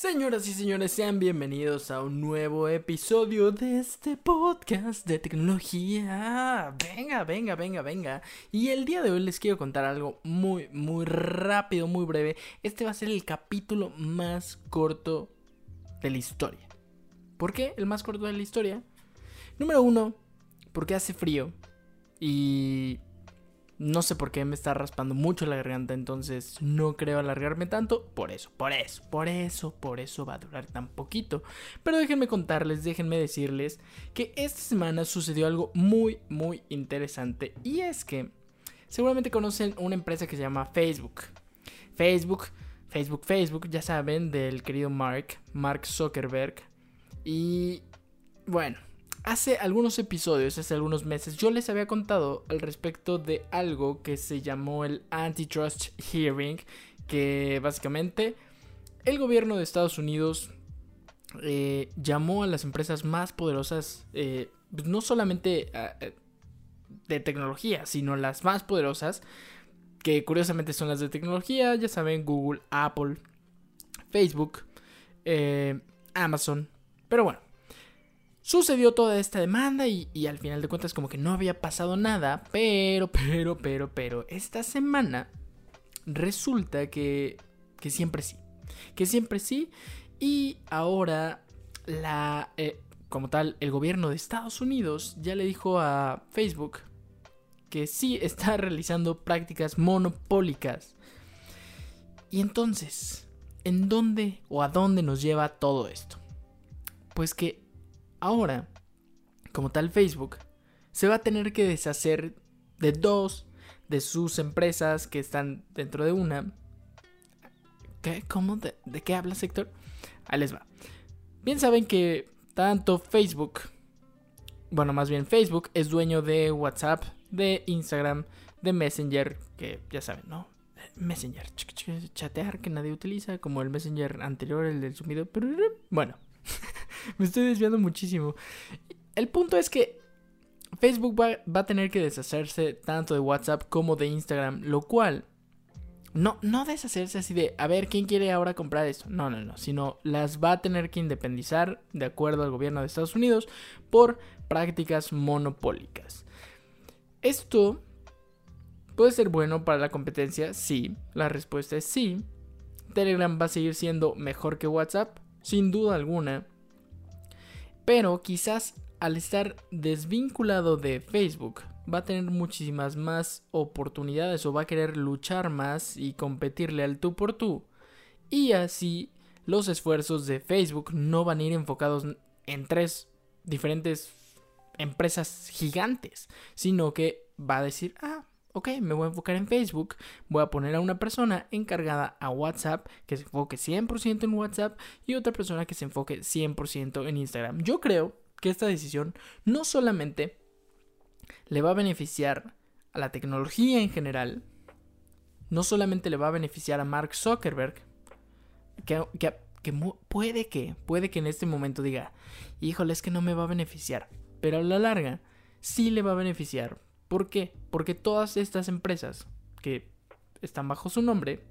Señoras y señores, sean bienvenidos a un nuevo episodio de este podcast de tecnología. Venga, venga, venga, venga. Y el día de hoy les quiero contar algo muy, muy rápido, muy breve. Este va a ser el capítulo más corto de la historia. ¿Por qué el más corto de la historia? Número uno, porque hace frío. Y no sé por qué me está raspando mucho la garganta, entonces no creo alargarme tanto. Por eso, por eso, por eso, por eso va a durar tan poquito. Pero déjenme contarles, déjenme decirles que esta semana sucedió algo muy, muy interesante. Y es que seguramente conocen una empresa que se llama Facebook. Facebook, Facebook, Facebook, ya saben, del querido Mark, Mark Zuckerberg. Y bueno, Hace algunos episodios, hace algunos meses, yo les había contado al respecto de algo que se llamó el Antitrust Hearing, que básicamente el gobierno de Estados Unidos eh, llamó a las empresas más poderosas, eh, pues no solamente eh, de tecnología, sino las más poderosas, que curiosamente son las de tecnología, ya saben, Google, Apple, Facebook, Amazon, pero bueno. Sucedió toda esta demanda y, al final de cuentas como que no había pasado nada, pero, pero, pero, pero, esta semana resulta que, que siempre sí, que siempre sí, y ahora la, eh, como tal, el gobierno de Estados Unidos ya le dijo a Facebook que sí está realizando prácticas monopólicas. Y entonces, ¿en dónde o a dónde nos lleva todo esto? Pues que Ahora, como tal Facebook, se va a tener que deshacer de dos de sus empresas que están dentro de una. ¿Qué? ¿Cómo? ¿De, qué habla sector? Ahí les va. Bien saben que tanto Facebook, bueno, más bien Facebook es dueño de WhatsApp, de Instagram, de Messenger, que ya saben, ¿no? Messenger, chatear que nadie utiliza, como el Messenger anterior, el del sumido. Bueno, Me estoy desviando muchísimo. El punto es que Facebook va, a tener que deshacerse tanto de WhatsApp como de Instagram, lo cual no, no deshacerse así de, a ver, ¿quién quiere ahora comprar esto? No, no, no, sino las va a tener que independizar, de acuerdo al gobierno de Estados Unidos, por prácticas monopólicas. Esto puede ser bueno para la competencia, sí, la respuesta es sí. Telegram va a seguir siendo mejor que WhatsApp, sin duda alguna. Pero quizás al estar desvinculado de Facebook va a tener muchísimas más oportunidades o va a querer luchar más y competirle al tú por tú. Y así los esfuerzos de Facebook no van a ir enfocados en tres diferentes empresas gigantes, sino que va a decir, ah, ok, me voy a enfocar en Facebook, voy a poner a una persona encargada a WhatsApp que se enfoque 100% en WhatsApp y otra persona que se enfoque 100% en Instagram. Yo creo que esta decisión no solamente le va a beneficiar a la tecnología en general, no solamente le va a beneficiar a Mark Zuckerberg, que, puede que, puede que en este momento diga, híjole, es que no me va a beneficiar, pero a la larga sí le va a beneficiar ¿Por qué? Porque todas estas empresas que están bajo su nombre,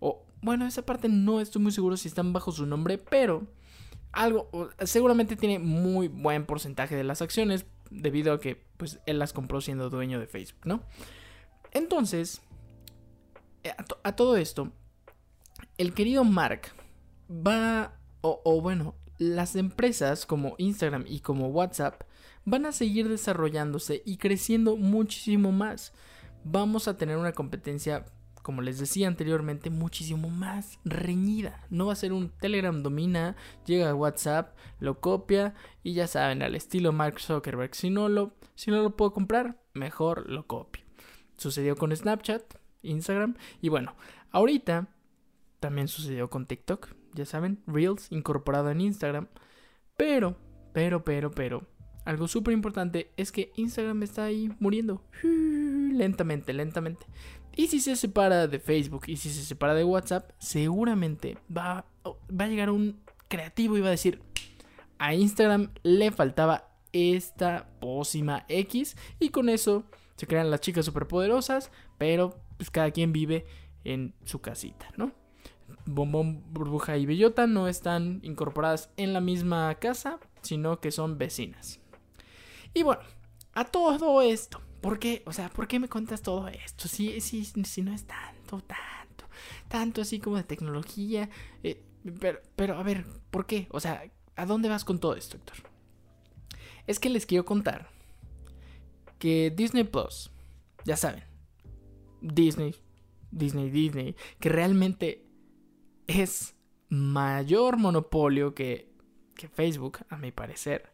o bueno, esa parte no estoy muy seguro si están bajo su nombre, pero algo seguramente tiene muy buen porcentaje de las acciones debido a que pues él las compró siendo dueño de Facebook, ¿no? Entonces, eh, a, todo esto, el querido Mark va, o bueno, las empresas como Instagram y como WhatsApp van a seguir desarrollándose y creciendo muchísimo más. Vamos a tener una competencia, como les decía anteriormente, muchísimo más reñida. No va a ser un Telegram domina, llega a WhatsApp, lo copia y ya saben, al estilo Mark Zuckerberg. Si no lo, si no lo puedo comprar, mejor lo copio. Sucedió con Snapchat, Instagram y bueno, ahorita también sucedió con TikTok, ya saben, Reels incorporado en Instagram. Pero, pero, pero, pero, algo súper importante es que Instagram está ahí muriendo. Lentamente, lentamente. Y si se separa de Facebook y si se separa de WhatsApp, seguramente va, va a llegar un creativo y va a decir, a Instagram le faltaba esta pócima X y con eso se crean las chicas superpoderosas, pero pues cada quien vive en su casita, ¿no? Bombón, Burbuja y Bellota no están incorporadas en la misma casa, sino que son vecinas. Y bueno, a todo esto, ¿por qué? O sea, ¿por qué me cuentas todo esto? Si, si, si no es tanto, tanto, tanto así como de tecnología. Eh, pero, pero, a ver, ¿por qué? O sea, ¿a dónde vas con todo esto, Héctor? Es que les quiero contar que Disney Plus, ya saben, Disney, Disney, Disney, que realmente es mayor monopolio que Facebook, a mi parecer.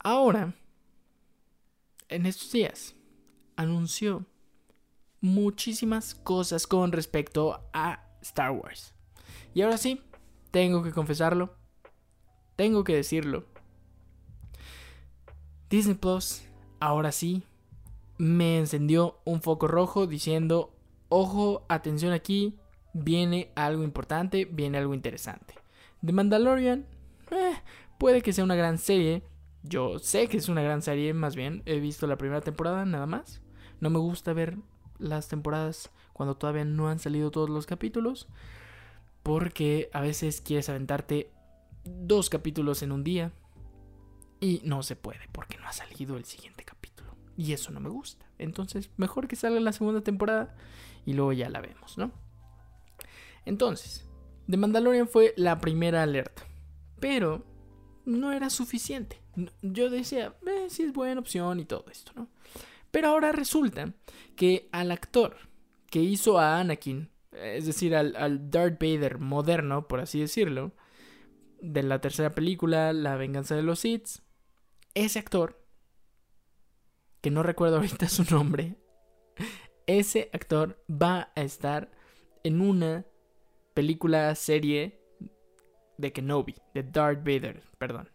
Ahora, en estos días, anunció muchísimas cosas con respecto a Star Wars. Y ahora sí, tengo que confesarlo, tengo que decirlo. Disney Plus, ahora sí, me encendió un foco rojo diciendo, ojo, atención aquí, viene algo importante, viene algo interesante. The Mandalorian, eh, puede que sea una gran serie. Yo sé que es una gran serie, más bien. He visto la primera temporada, nada más. No me gusta ver las temporadas cuando todavía no han salido todos los capítulos. Porque a veces quieres aventarte dos capítulos en un día. Y no se puede porque no ha salido el siguiente capítulo. Y eso no me gusta. Entonces, mejor que salga la segunda temporada y luego ya la vemos, ¿no? Entonces, The Mandalorian fue la primera alerta. Pero no era suficiente. Yo decía, eh, sí es buena opción y todo esto, ¿no? Pero ahora resulta que al actor que hizo a Anakin, es decir, al, al Darth Vader moderno, por así decirlo, de la tercera película, La venganza de los Sith, ese actor, que no recuerdo ahorita su nombre, ese actor va a estar en una película, serie de Kenobi, de Darth Vader, perdón.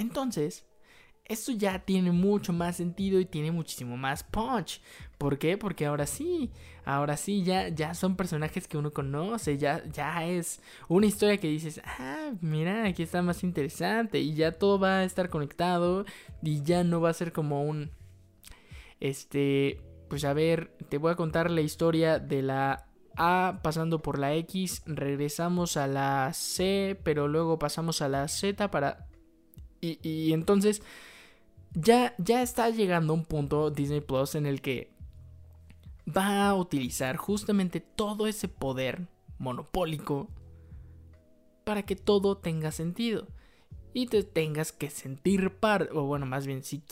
Entonces, esto ya tiene mucho más sentido y tiene muchísimo más punch. ¿Por qué? Porque ahora sí, ahora sí, ya, ya son personajes que uno conoce, ya, ya es una historia que dices, ah, mira, aquí está más interesante y ya todo va a estar conectado y ya no va a ser como un, este, pues a ver, te voy a contar la historia de la a pasando por la X, regresamos a la C, pero luego pasamos a la Z para... Y, entonces ya, ya está llegando un punto Disney Plus en el que va a utilizar justamente todo ese poder monopólico para que todo tenga sentido y te tengas que sentir parte, o bueno, más bien, si,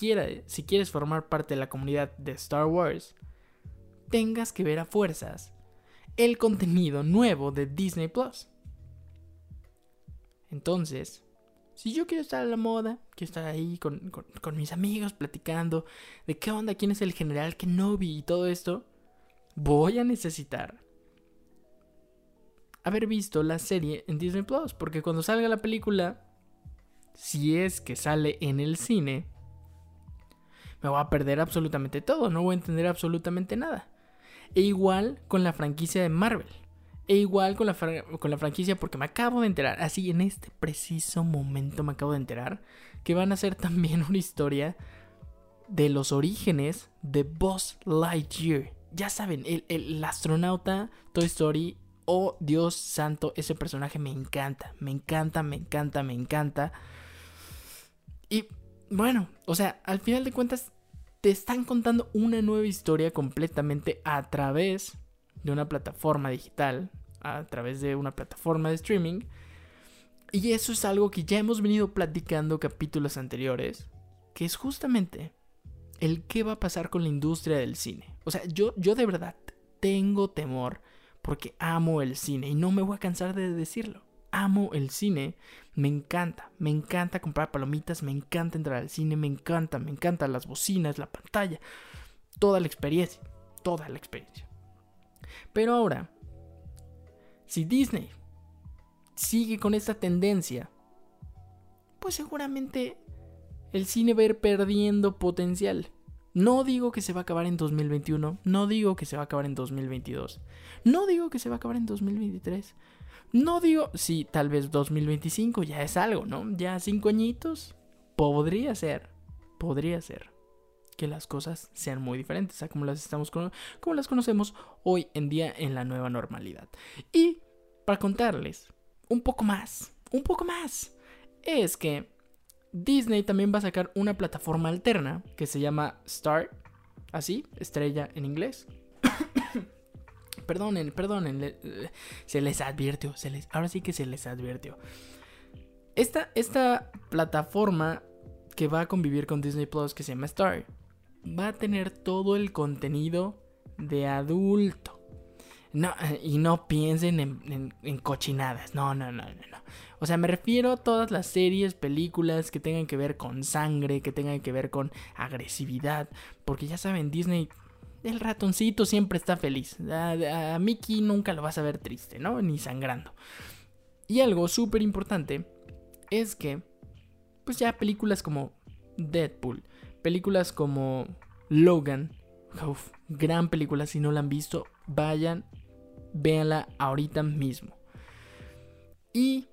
si quieres formar parte de la comunidad de Star Wars, tengas que ver a fuerzas el contenido nuevo de Disney Plus. Entonces, si yo quiero estar a la moda, quiero estar ahí con, mis amigos platicando de qué onda, quién es el general Kenobi y todo esto, voy a necesitar haber visto la serie en Disney Plus. Porque cuando salga la película, si es que sale en el cine, me voy a perder absolutamente todo, no voy a entender absolutamente nada. E igual con la franquicia de Marvel. E igual con la, con la franquicia porque me acabo de enterar, así en este preciso momento me acabo de enterar, que van a hacer también una historia de los orígenes de Buzz Lightyear. Ya saben, el, el astronauta Toy Story, oh Dios santo, ese personaje me encanta, me encanta, me encanta, me encanta. Y bueno, o sea, al final de cuentas te están contando una nueva historia completamente a través de una plataforma digital, a través de una plataforma de streaming. Y eso es algo que ya hemos venido platicando capítulos anteriores, que es justamente el qué va a pasar con la industria del cine. O sea, yo, yo de verdad tengo temor porque amo el cine y no me voy a cansar de decirlo amo el cine, me encanta, me encanta comprar palomitas, me encanta entrar al cine, me encanta, me encantan las bocinas, la pantalla, toda la experiencia, toda la experiencia. Pero ahora, si Disney sigue con esta tendencia, pues seguramente el cine va a ir perdiendo potencial. No digo que se va a acabar en 2021, no digo que se va a acabar en 2022, no digo que se va a acabar en 2023, no digo, sí, tal vez 2025 ya es algo, ¿no? Ya cinco añitos, podría ser, podría ser. Que las cosas sean muy diferentes a como las estamos como las conocemos hoy en día en la nueva normalidad. Y para contarles un poco más, un poco más, es que Disney también va a sacar una plataforma alterna que se llama Star, así, estrella en inglés. perdonen, perdonen, se les advirtió, se les, ahora sí que se les advirtió. Esta, esta plataforma que va a convivir con Disney Plus, que se llama Star, va a tener todo el contenido de adulto. No, y no piensen en, cochinadas. No, no, no, no, no. O sea, me refiero a todas las series, películas que tengan que ver con sangre, que tengan que ver con agresividad. Porque ya saben, Disney, el ratoncito siempre está feliz. A, Mickey nunca lo vas a ver triste, ¿no? Ni sangrando. Y algo súper importante es que, pues ya películas como Deadpool, películas como Logan, gran película, si no la han visto, vayan véanla ahorita mismo. Y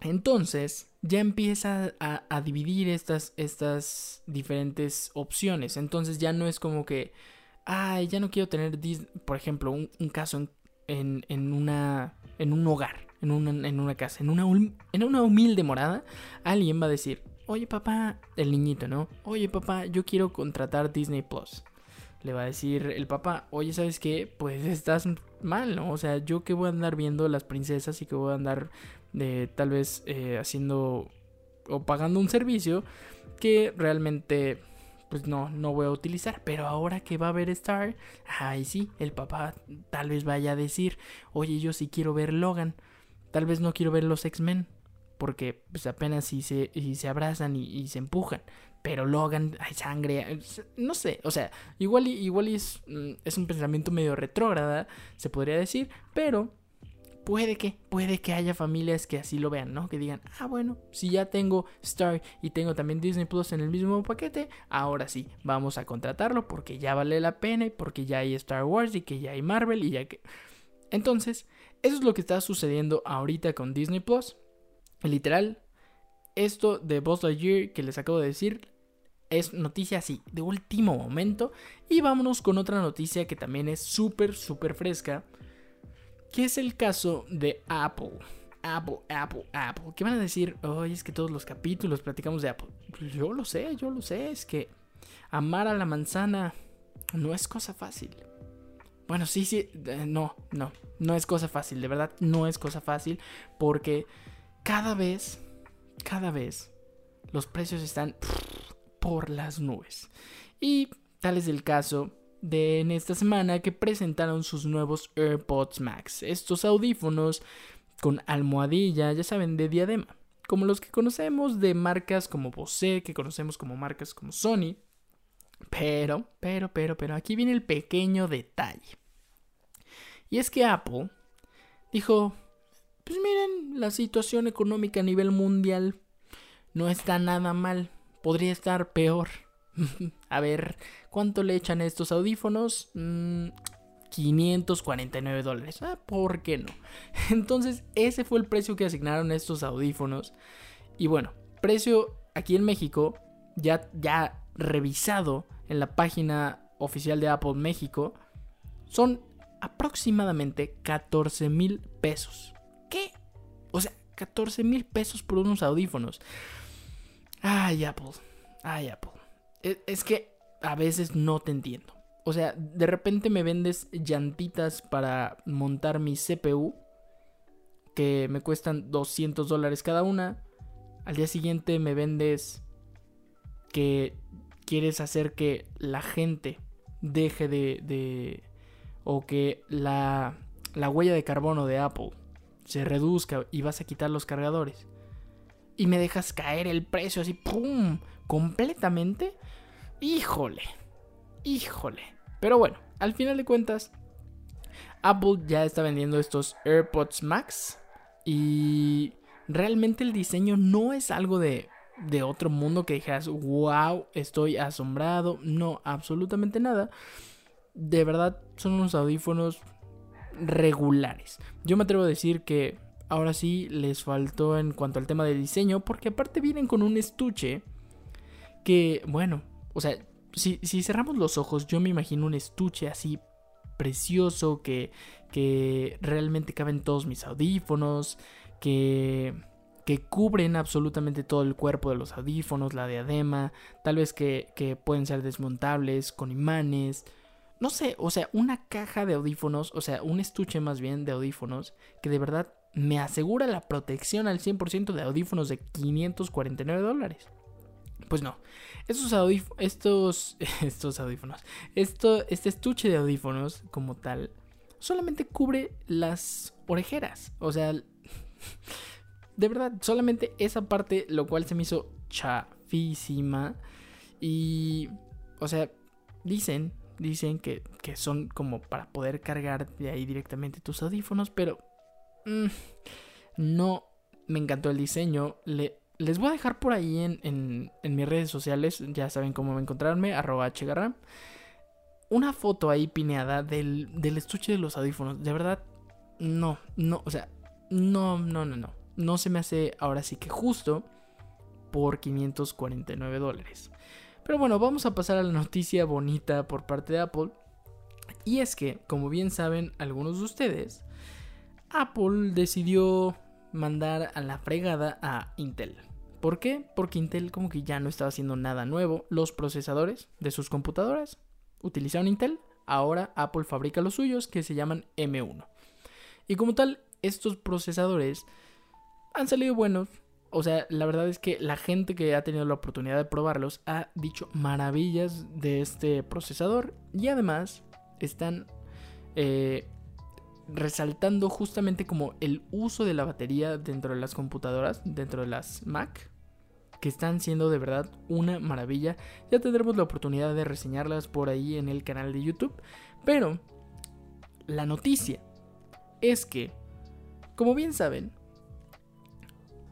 entonces ya empieza a, dividir estas, estas diferentes opciones. Entonces ya no es como que, ay, ya no quiero tener, por ejemplo, un, caso en, en, una, en un hogar, en una, en una casa, en una, en una humilde morada. Alguien va a decir, oye papá, el niñito, ¿no? Oye papá, yo quiero contratar Disney Plus le va a decir el papá, oye, ¿sabes qué? Pues estás mal, ¿no? O sea, yo que voy a andar viendo las princesas y que voy a andar eh, tal vez eh, haciendo o pagando un servicio que realmente pues no, no voy a utilizar. Pero ahora que va a ver Star, ay sí, el papá tal vez vaya a decir, oye, yo sí quiero ver Logan, tal vez no quiero ver los X-Men. Porque pues apenas si se, se abrazan y se empujan pero Logan, hay sangre, no sé, o sea, igual, igual es, mm, es un pensamiento medio retrógrada, se podría decir, pero puede que, puede que haya familias que así lo vean, ¿no? Que digan, ah, bueno, si ya tengo Star y tengo también Disney Plus en el mismo paquete, ahora sí, vamos a contratarlo porque ya vale la pena y porque ya hay Star Wars y que ya hay Marvel y ya que... Entonces, eso es lo que está sucediendo ahorita con Disney Plus. Literal, esto de Buzz Lightyear que les acabo de decir es noticia así, de último momento. Y vámonos con otra noticia que también es súper, súper fresca. Que es el caso de Apple. Apple, Apple, Apple. ¿Qué van a decir? Oye, es que todos los capítulos platicamos de Apple. Yo lo sé, yo lo sé. Es que amar a la manzana no es cosa fácil. Bueno, sí, sí. Eh, no, no. No es cosa fácil. De verdad, no es cosa fácil. Porque cada vez, cada vez, los precios están por las nubes. Y tal es el caso de en esta semana que presentaron sus nuevos AirPods Max, estos audífonos con almohadilla, ya saben, de diadema, como los que conocemos de marcas como Bose, que conocemos como marcas como Sony. Pero, pero, pero, pero, aquí viene el pequeño detalle. Y es que Apple dijo, pues miren, la situación económica a nivel mundial no está nada mal podría estar peor. a ver, ¿cuánto le echan estos audífonos? 549 mm, dólares. Ah, ¿por qué no? Entonces, ese fue el precio que asignaron estos audífonos. Y bueno, precio aquí en México, ya, ya revisado en la página oficial de Apple México, son aproximadamente 14 mil pesos. ¿Qué? O sea, 14 mil pesos por unos audífonos. Ay, Apple. Ay, Apple. E, es que a veces no te entiendo. O sea, de repente me vendes llantitas para montar mi CPU que me cuestan 200 dólares cada una. Al día siguiente me vendes que quieres hacer que la gente deje de... de o que la, la huella de carbono de Apple se reduzca y vas a quitar los cargadores y me dejas caer el precio así, ¡pum! completamente. Híjole, híjole. Pero bueno, al final de cuentas, Apple ya está vendiendo estos AirPods Max y realmente el diseño no es algo de, de otro mundo que dijeras, wow, estoy asombrado. No, absolutamente nada. De verdad, son unos audífonos regulares. Yo me atrevo a decir que ahora sí les faltó en cuanto al tema del diseño, porque aparte vienen con un estuche que, bueno, o sea, si, si cerramos los ojos, yo me imagino un estuche así precioso que, que realmente caben todos mis audífonos, que, que cubren absolutamente todo el cuerpo de los audífonos, la diadema, tal vez que, que pueden ser desmontables con imanes. No sé, o sea, una caja de audífonos, o sea, un estuche más bien de audífonos que de verdad me asegura la protección al 100% de audífonos de 549 dólares. Pues no, estos, estos, estos audífonos, esto, este estuche de audífonos como tal, solamente cubre las orejeras. O sea, de verdad, solamente esa parte, lo cual se me hizo chafísima. Y, o sea, dicen, dicen que, que son como para poder cargar de ahí directamente tus audífonos, pero mm, no me encantó el diseño. Le, les voy a dejar por ahí en, mis redes sociales, ya saben cómo encontrarme, arroba hgarram, una foto ahí pineada del, del estuche de los audífonos. De verdad, no, no, o sea, no, no, no, no. No se me hace ahora sí que justo por 549 dólares. Pero bueno, vamos a pasar a la noticia bonita por parte de Apple. Y es que, como bien saben algunos de ustedes, Apple decidió mandar a la fregada a Intel. ¿Por qué? Porque Intel como que ya no estaba haciendo nada nuevo. Los procesadores de sus computadoras utilizaron Intel. Ahora Apple fabrica los suyos que se llaman M1. Y como tal, estos procesadores han salido buenos. O sea, la verdad es que la gente que ha tenido la oportunidad de probarlos ha dicho maravillas de este procesador. Y además están eh, resaltando justamente como el uso de la batería dentro de las computadoras, dentro de las Mac, que están siendo de verdad una maravilla. Ya tendremos la oportunidad de reseñarlas por ahí en el canal de YouTube. Pero la noticia es que, como bien saben,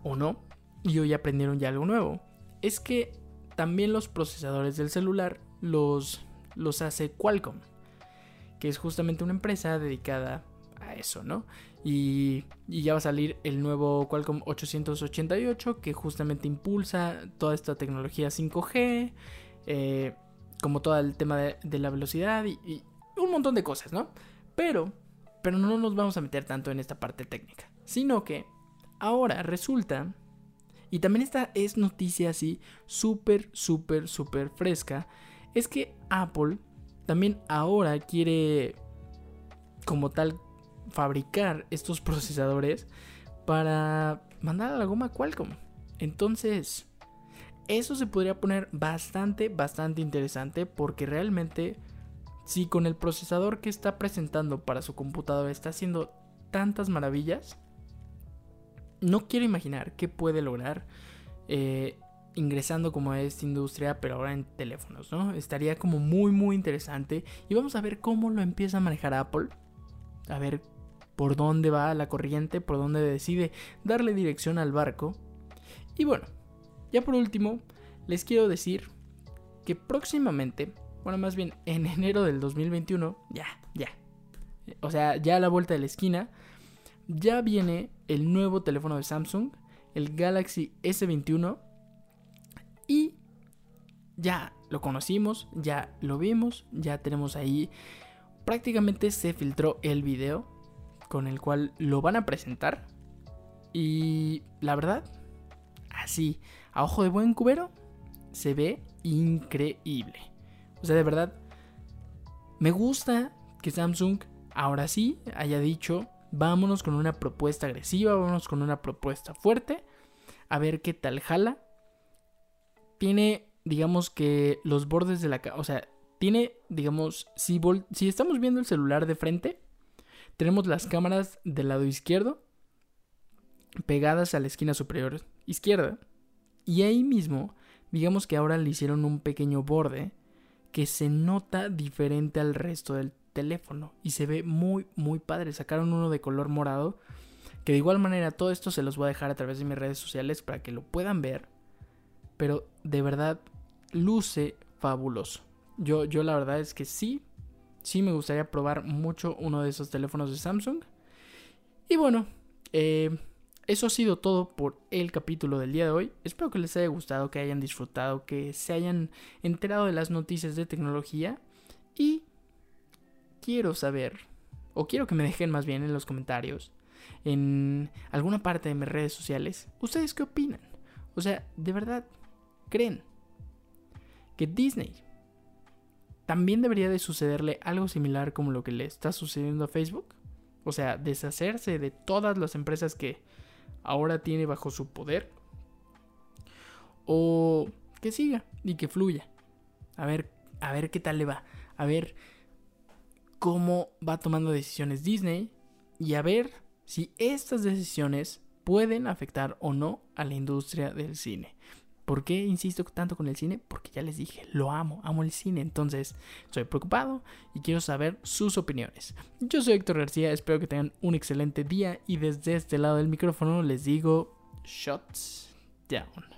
o no, y hoy aprendieron ya algo nuevo, es que también los procesadores del celular los, los hace Qualcomm, que es justamente una empresa dedicada a eso, ¿no? Y, ya va a salir el nuevo Qualcomm 888 que justamente impulsa toda esta tecnología 5G, eh, como todo el tema de, la velocidad y, y, un montón de cosas, ¿no? Pero, pero no nos vamos a meter tanto en esta parte técnica, sino que ahora resulta, y también esta es noticia así súper, súper, súper fresca, es que Apple también ahora quiere como tal fabricar estos procesadores para mandar a la goma Qualcomm. Entonces, eso se podría poner bastante, bastante interesante porque realmente si con el procesador que está presentando para su computadora está haciendo tantas maravillas, no quiero imaginar qué puede lograr eh, ingresando como a esta industria, pero ahora en teléfonos, ¿no? Estaría como muy, muy interesante y vamos a ver cómo lo empieza a manejar Apple. A ver por dónde va la corriente, por dónde decide darle dirección al barco. Y bueno, ya por último, les quiero decir que próximamente, bueno, más bien en enero del 2021, ya, ya. O sea, ya a la vuelta de la esquina, ya viene el nuevo teléfono de Samsung, el Galaxy S21. Y ya lo conocimos, ya lo vimos, ya tenemos ahí. Prácticamente se filtró el video con el cual lo van a presentar. Y la verdad, así, a ojo de buen cubero, se ve increíble. O sea, de verdad, me gusta que Samsung ahora sí haya dicho, vámonos con una propuesta agresiva, vámonos con una propuesta fuerte, a ver qué tal jala. Tiene, digamos que los bordes de la... O sea, tiene, digamos, si, si estamos viendo el celular de frente, tenemos las cámaras del lado izquierdo pegadas a la esquina superior izquierda. Y ahí mismo, digamos que ahora le hicieron un pequeño borde que se nota diferente al resto del teléfono y se ve muy muy padre. Sacaron uno de color morado que de igual manera todo esto se los voy a dejar a través de mis redes sociales para que lo puedan ver. Pero de verdad luce fabuloso. Yo, yo la verdad es que sí sí me gustaría probar mucho uno de esos teléfonos de Samsung. Y bueno, eh, eso ha sido todo por el capítulo del día de hoy. Espero que les haya gustado, que hayan disfrutado, que se hayan enterado de las noticias de tecnología. Y quiero saber, o quiero que me dejen más bien en los comentarios, en alguna parte de mis redes sociales, ¿ustedes qué opinan? O sea, ¿de verdad creen que Disney también debería de sucederle algo similar como lo que le está sucediendo a Facebook? O sea, deshacerse de todas las empresas que ahora tiene bajo su poder. O que siga y que fluya. A ver, a ver qué tal le va. A ver cómo va tomando decisiones Disney y a ver si estas decisiones pueden afectar o no a la industria del cine. ¿Por qué insisto tanto con el cine? Porque ya les dije, lo amo, amo el cine. Entonces, estoy preocupado y quiero saber sus opiniones. Yo soy Héctor García, espero que tengan un excelente día y desde este lado del micrófono les digo, shots down.